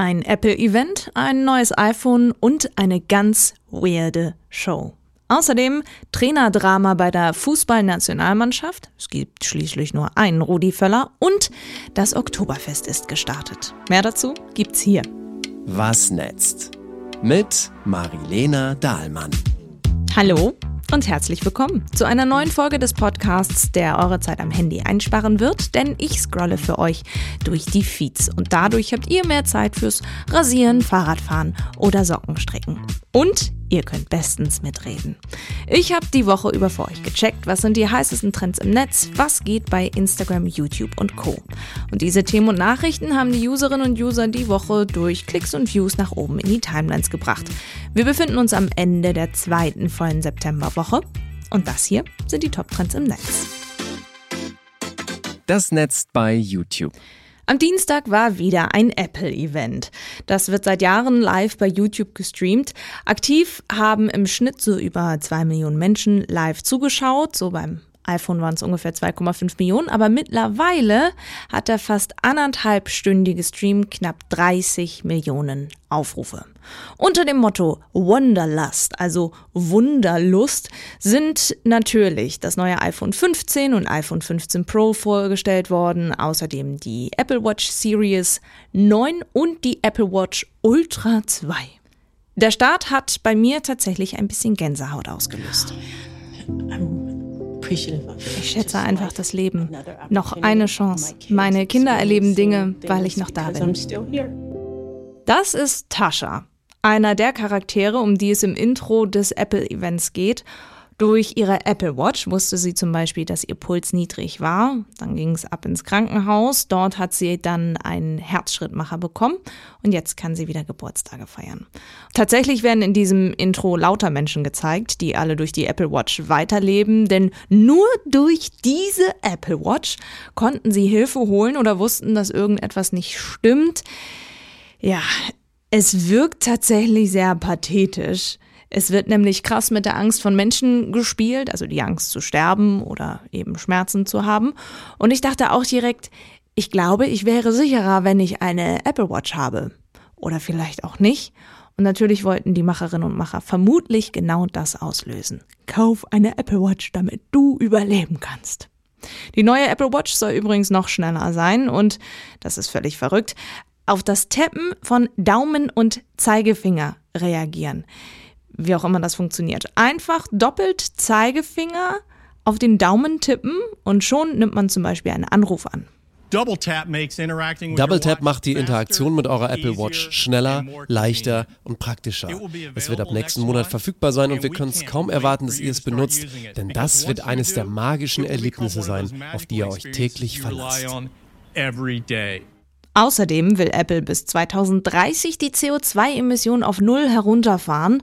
Ein Apple-Event, ein neues iPhone und eine ganz weirde Show. Außerdem Trainerdrama bei der Fußballnationalmannschaft. Es gibt schließlich nur einen Rudi Völler und das Oktoberfest ist gestartet. Mehr dazu gibt's hier. Was netzt? Mit Marilena Dahlmann. Hallo und herzlich willkommen zu einer neuen Folge des Podcasts, der eure Zeit am Handy einsparen wird, denn ich scrolle für euch durch die Feeds und dadurch habt ihr mehr Zeit fürs Rasieren, Fahrradfahren oder Sockenstrecken. Und ihr könnt bestens mitreden. Ich habe die Woche über für euch gecheckt, was sind die heißesten Trends im Netz, was geht bei Instagram, YouTube und Co. Und diese Themen und Nachrichten haben die Userinnen und User die Woche durch Klicks und Views nach oben in die Timelines gebracht. Wir befinden uns am Ende der zweiten vollen Septemberwoche und das hier sind die Top-Trends im Netz. Das Netz bei YouTube. Am Dienstag war wieder ein Apple-Event. Das wird seit Jahren live bei YouTube gestreamt. Aktiv haben im Schnitt so über zwei Millionen Menschen live zugeschaut, so beim iPhone waren es ungefähr 2,5 Millionen, aber mittlerweile hat der fast anderthalbstündige Stream knapp 30 Millionen Aufrufe. Unter dem Motto Wonderlust, also Wunderlust, sind natürlich das neue iPhone 15 und iPhone 15 Pro vorgestellt worden, außerdem die Apple Watch Series 9 und die Apple Watch Ultra 2. Der Start hat bei mir tatsächlich ein bisschen Gänsehaut ausgelöst. Oh, ich schätze einfach das Leben. Noch eine Chance. Meine Kinder erleben Dinge, weil ich noch da bin. Das ist Tascha, einer der Charaktere, um die es im Intro des Apple-Events geht. Durch ihre Apple Watch wusste sie zum Beispiel, dass ihr Puls niedrig war. Dann ging es ab ins Krankenhaus. Dort hat sie dann einen Herzschrittmacher bekommen und jetzt kann sie wieder Geburtstage feiern. Tatsächlich werden in diesem Intro lauter Menschen gezeigt, die alle durch die Apple Watch weiterleben, denn nur durch diese Apple Watch konnten sie Hilfe holen oder wussten, dass irgendetwas nicht stimmt. Ja, es wirkt tatsächlich sehr pathetisch. Es wird nämlich krass mit der Angst von Menschen gespielt, also die Angst zu sterben oder eben Schmerzen zu haben. Und ich dachte auch direkt, ich glaube, ich wäre sicherer, wenn ich eine Apple Watch habe. Oder vielleicht auch nicht. Und natürlich wollten die Macherinnen und Macher vermutlich genau das auslösen. Kauf eine Apple Watch, damit du überleben kannst. Die neue Apple Watch soll übrigens noch schneller sein und, das ist völlig verrückt, auf das Tappen von Daumen und Zeigefinger reagieren wie auch immer das funktioniert. Einfach doppelt Zeigefinger auf den Daumen tippen und schon nimmt man zum Beispiel einen Anruf an. Double Tap macht die Interaktion mit eurer Apple Watch schneller, leichter und praktischer. Es wird ab nächsten Monat verfügbar sein und wir können es kaum erwarten, dass ihr es benutzt, denn das wird eines der magischen Erlebnisse sein, auf die ihr euch täglich verlasst. Außerdem will Apple bis 2030 die CO2-Emissionen auf Null herunterfahren.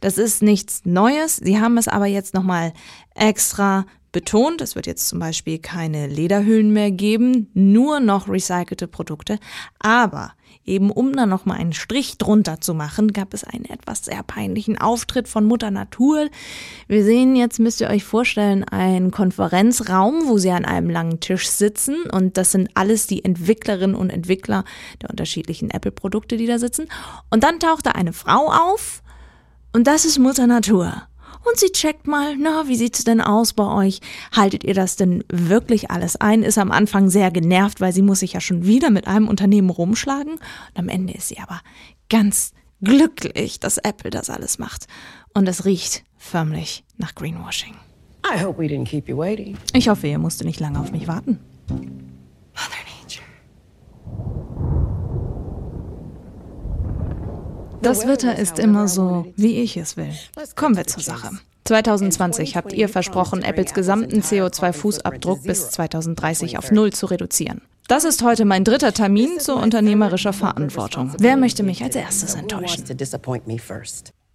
Das ist nichts Neues. Sie haben es aber jetzt nochmal extra betont. Es wird jetzt zum Beispiel keine Lederhüllen mehr geben, nur noch recycelte Produkte. Aber eben um da nochmal einen Strich drunter zu machen, gab es einen etwas sehr peinlichen Auftritt von Mutter Natur. Wir sehen jetzt, müsst ihr euch vorstellen, einen Konferenzraum, wo sie an einem langen Tisch sitzen und das sind alles die Entwicklerinnen und Entwickler der unterschiedlichen Apple-Produkte, die da sitzen. Und dann taucht da eine Frau auf und das ist Mutter Natur. Und sie checkt mal, na, wie sieht's denn aus bei euch? Haltet ihr das denn wirklich alles ein? Ist am Anfang sehr genervt, weil sie muss sich ja schon wieder mit einem Unternehmen rumschlagen. Und am Ende ist sie aber ganz glücklich, dass Apple das alles macht. Und es riecht förmlich nach Greenwashing. Ich hoffe, ihr musstet nicht lange auf mich warten. Das Wetter ist immer so, wie ich es will. Kommen wir zur Sache. 2020 habt ihr versprochen, Apples gesamten CO2-Fußabdruck bis 2030 auf Null zu reduzieren. Das ist heute mein dritter Termin zur unternehmerischer Verantwortung. Wer möchte mich als erstes enttäuschen?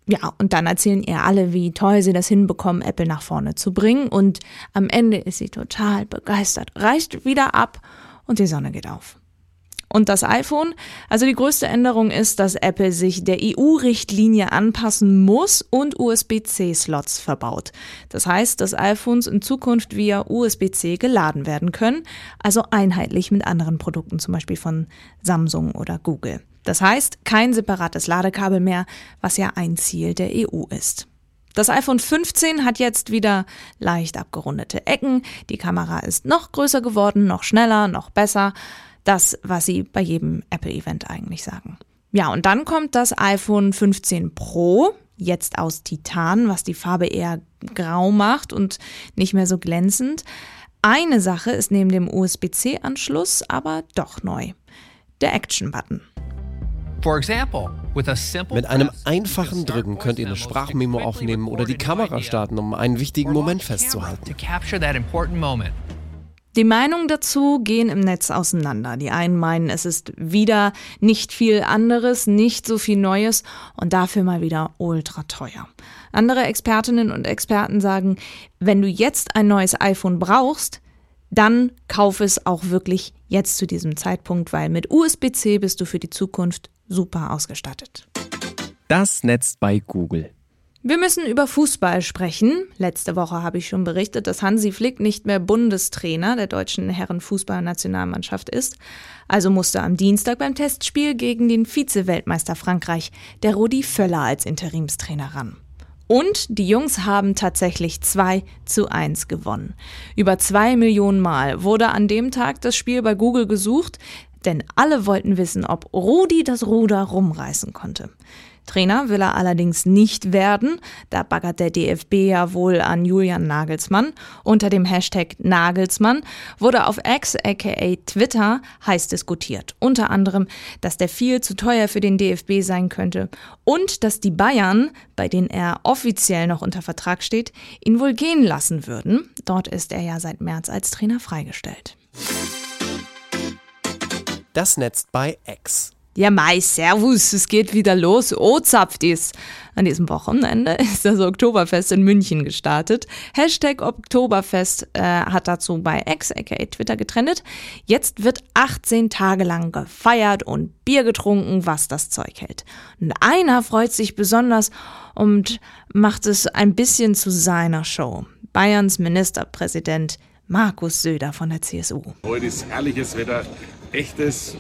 Ja, und dann erzählen ihr alle, wie toll sie das hinbekommen, Apple nach vorne zu bringen. Und am Ende ist sie total begeistert, reißt wieder ab und die Sonne geht auf und das iPhone. Also die größte Änderung ist, dass Apple sich der EU-Richtlinie anpassen muss und USB-C-Slots verbaut. Das heißt, dass iPhones in Zukunft via USB-C geladen werden können, also einheitlich mit anderen Produkten, zum Beispiel von Samsung oder Google. Das heißt, kein separates Ladekabel mehr, was ja ein Ziel der EU ist. Das iPhone 15 hat jetzt wieder leicht abgerundete Ecken, die Kamera ist noch größer geworden, noch schneller, noch besser. Das, was sie bei jedem Apple-Event eigentlich sagen. Ja, und dann kommt das iPhone 15 Pro, jetzt aus Titan, was die Farbe eher grau macht und nicht mehr so glänzend. Eine Sache ist neben dem USB-C-Anschluss aber doch neu. Der Action-Button. Mit einem einfachen Drücken könnt ihr eine Sprachmemo aufnehmen oder die Kamera starten, um einen wichtigen Moment festzuhalten. Die Meinungen dazu gehen im Netz auseinander. Die einen meinen, es ist wieder nicht viel anderes, nicht so viel Neues und dafür mal wieder ultra teuer. Andere Expertinnen und Experten sagen, wenn du jetzt ein neues iPhone brauchst, dann kauf es auch wirklich jetzt zu diesem Zeitpunkt, weil mit USB-C bist du für die Zukunft super ausgestattet. Das Netz bei Google. Wir müssen über Fußball sprechen. Letzte Woche habe ich schon berichtet, dass Hansi Flick nicht mehr Bundestrainer der deutschen Herrenfußballnationalmannschaft ist. Also musste am Dienstag beim Testspiel gegen den Vize-Weltmeister Frankreich der Rudi Völler als Interimstrainer ran. Und die Jungs haben tatsächlich 2 zu 1 gewonnen. Über zwei Millionen Mal wurde an dem Tag das Spiel bei Google gesucht, denn alle wollten wissen, ob Rudi das Ruder rumreißen konnte. Trainer will er allerdings nicht werden. Da baggert der DFB ja wohl an Julian Nagelsmann. Unter dem Hashtag Nagelsmann wurde auf X aka Twitter heiß diskutiert. Unter anderem, dass der viel zu teuer für den DFB sein könnte und dass die Bayern, bei denen er offiziell noch unter Vertrag steht, ihn wohl gehen lassen würden. Dort ist er ja seit März als Trainer freigestellt. Das Netz bei X. Ja, Mai, Servus, es geht wieder los. Oh, zapft is. An diesem Wochenende ist das Oktoberfest in München gestartet. Hashtag Oktoberfest äh, hat dazu bei X, aka Twitter, getrennt. Jetzt wird 18 Tage lang gefeiert und Bier getrunken, was das Zeug hält. Und einer freut sich besonders und macht es ein bisschen zu seiner Show. Bayerns Ministerpräsident Markus Söder von der CSU. Heute ist herrliches Wetter, echtes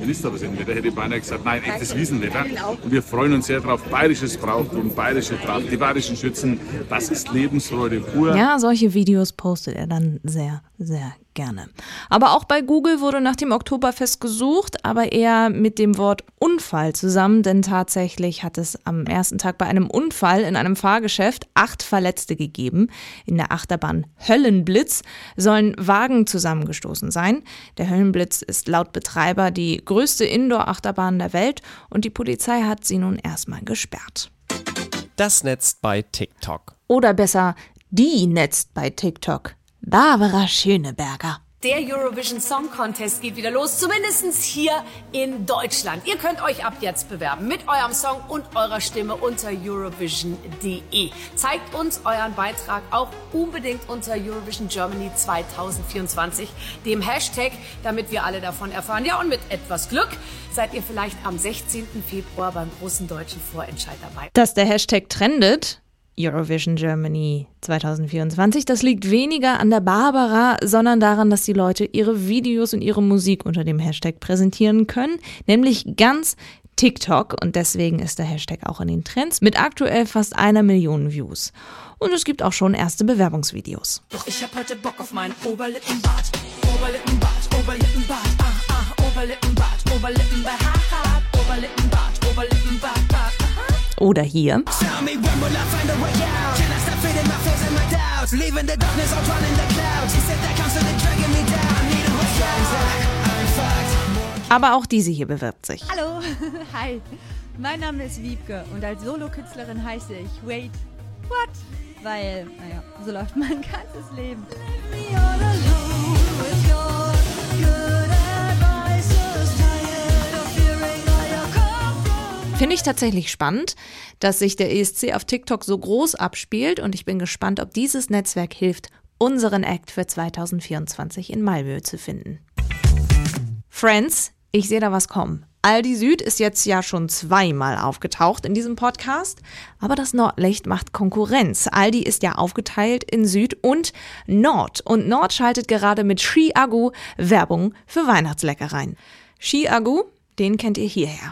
Ministerpräsidentenwetter hätte beinahe gesagt, nein, echtes Wiesenwetter. Und wir freuen uns sehr drauf. Bayerisches Brauchtum, bayerische Tracht, die bayerischen Schützen, das ist Lebensfreude pur. Ja, solche Videos postet er dann sehr, sehr gerne. Aber auch bei Google wurde nach dem Oktoberfest gesucht, aber eher mit dem Wort Unfall zusammen, denn tatsächlich hat es am ersten Tag bei einem Unfall in einem Fahrgeschäft acht Verletzte gegeben. In der Achterbahn Höllenblitz sollen Wagen zusammengestoßen sein. Der Höllenblitz ist laut Betreiber die größte Indoor-Achterbahn der Welt und die Polizei hat sie nun erstmal gesperrt. Das Netz bei TikTok. Oder besser, die Netz bei TikTok. Barbara Schöneberger. Der Eurovision Song Contest geht wieder los, zumindest hier in Deutschland. Ihr könnt euch ab jetzt bewerben mit eurem Song und eurer Stimme unter Eurovision.de. Zeigt uns euren Beitrag auch unbedingt unter Eurovision Germany 2024, dem Hashtag, damit wir alle davon erfahren. Ja, und mit etwas Glück seid ihr vielleicht am 16. Februar beim großen deutschen Vorentscheid dabei. Dass der Hashtag trendet, Eurovision Germany 2024. Das liegt weniger an der Barbara, sondern daran, dass die Leute ihre Videos und ihre Musik unter dem Hashtag präsentieren können, nämlich ganz TikTok und deswegen ist der Hashtag auch in den Trends mit aktuell fast einer Million Views. Und es gibt auch schon erste Bewerbungsvideos. Doch ich hab heute Bock auf meinen Oberlippenbart, Oberlippenbart, Oberlippenbart, ah, ah, Oberlippenbart, Oberlippenbart, ha, ha, Oberlippenbart, Oberlippenbart, Bart, oder hier. Aber auch diese hier bewirbt sich. Hallo, hi. Mein Name ist Wiebke und als Solokünstlerin heiße ich Wait, what? Weil, naja, so läuft mein ganzes Leben. Finde ich tatsächlich spannend, dass sich der ESC auf TikTok so groß abspielt und ich bin gespannt, ob dieses Netzwerk hilft, unseren Act für 2024 in Malmö zu finden. Friends, ich sehe da was kommen. Aldi Süd ist jetzt ja schon zweimal aufgetaucht in diesem Podcast, aber das Nordlicht macht Konkurrenz. Aldi ist ja aufgeteilt in Süd und Nord und Nord schaltet gerade mit Ski Agu Werbung für Weihnachtsleckereien. Ski Agu den kennt ihr hierher.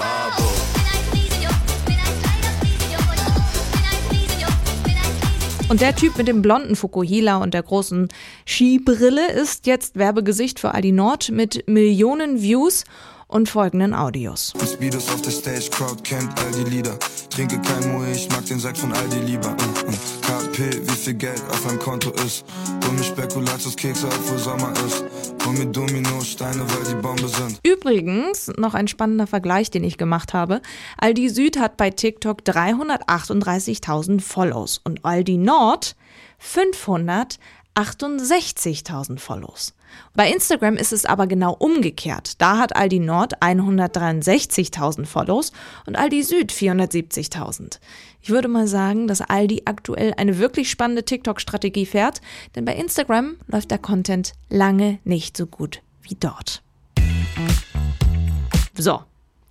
Und der Typ mit dem blonden Fukuhila und der großen Skibrille ist jetzt Werbegesicht für Aldi Nord mit Millionen Views und folgenden Audios. Speedos auf der Stage, Crowd kennt all die Lieder. Trinke kein Moe, ich mag den Sack von Aldi lieber. Uh, uh. KP, wie viel Geld auf meinem Konto ist. Hol mir Spekulatiuskekse, obwohl Sommer ist. Übrigens, noch ein spannender Vergleich, den ich gemacht habe. Aldi Süd hat bei TikTok 338.000 Follows und Aldi Nord 500 68.000 Follows. Bei Instagram ist es aber genau umgekehrt. Da hat Aldi Nord 163.000 Follows und Aldi Süd 470.000. Ich würde mal sagen, dass Aldi aktuell eine wirklich spannende TikTok-Strategie fährt, denn bei Instagram läuft der Content lange nicht so gut wie dort. So,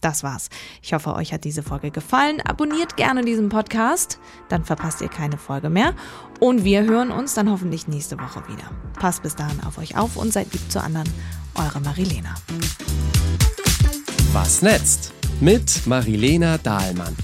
das war's. Ich hoffe, euch hat diese Folge gefallen. Abonniert gerne diesen Podcast, dann verpasst ihr keine Folge mehr. Und wir hören uns dann hoffentlich nächste Woche wieder. Passt bis dahin auf euch auf und seid lieb zu anderen. Eure Marilena. Was netzt? Mit Marilena Dahlmann.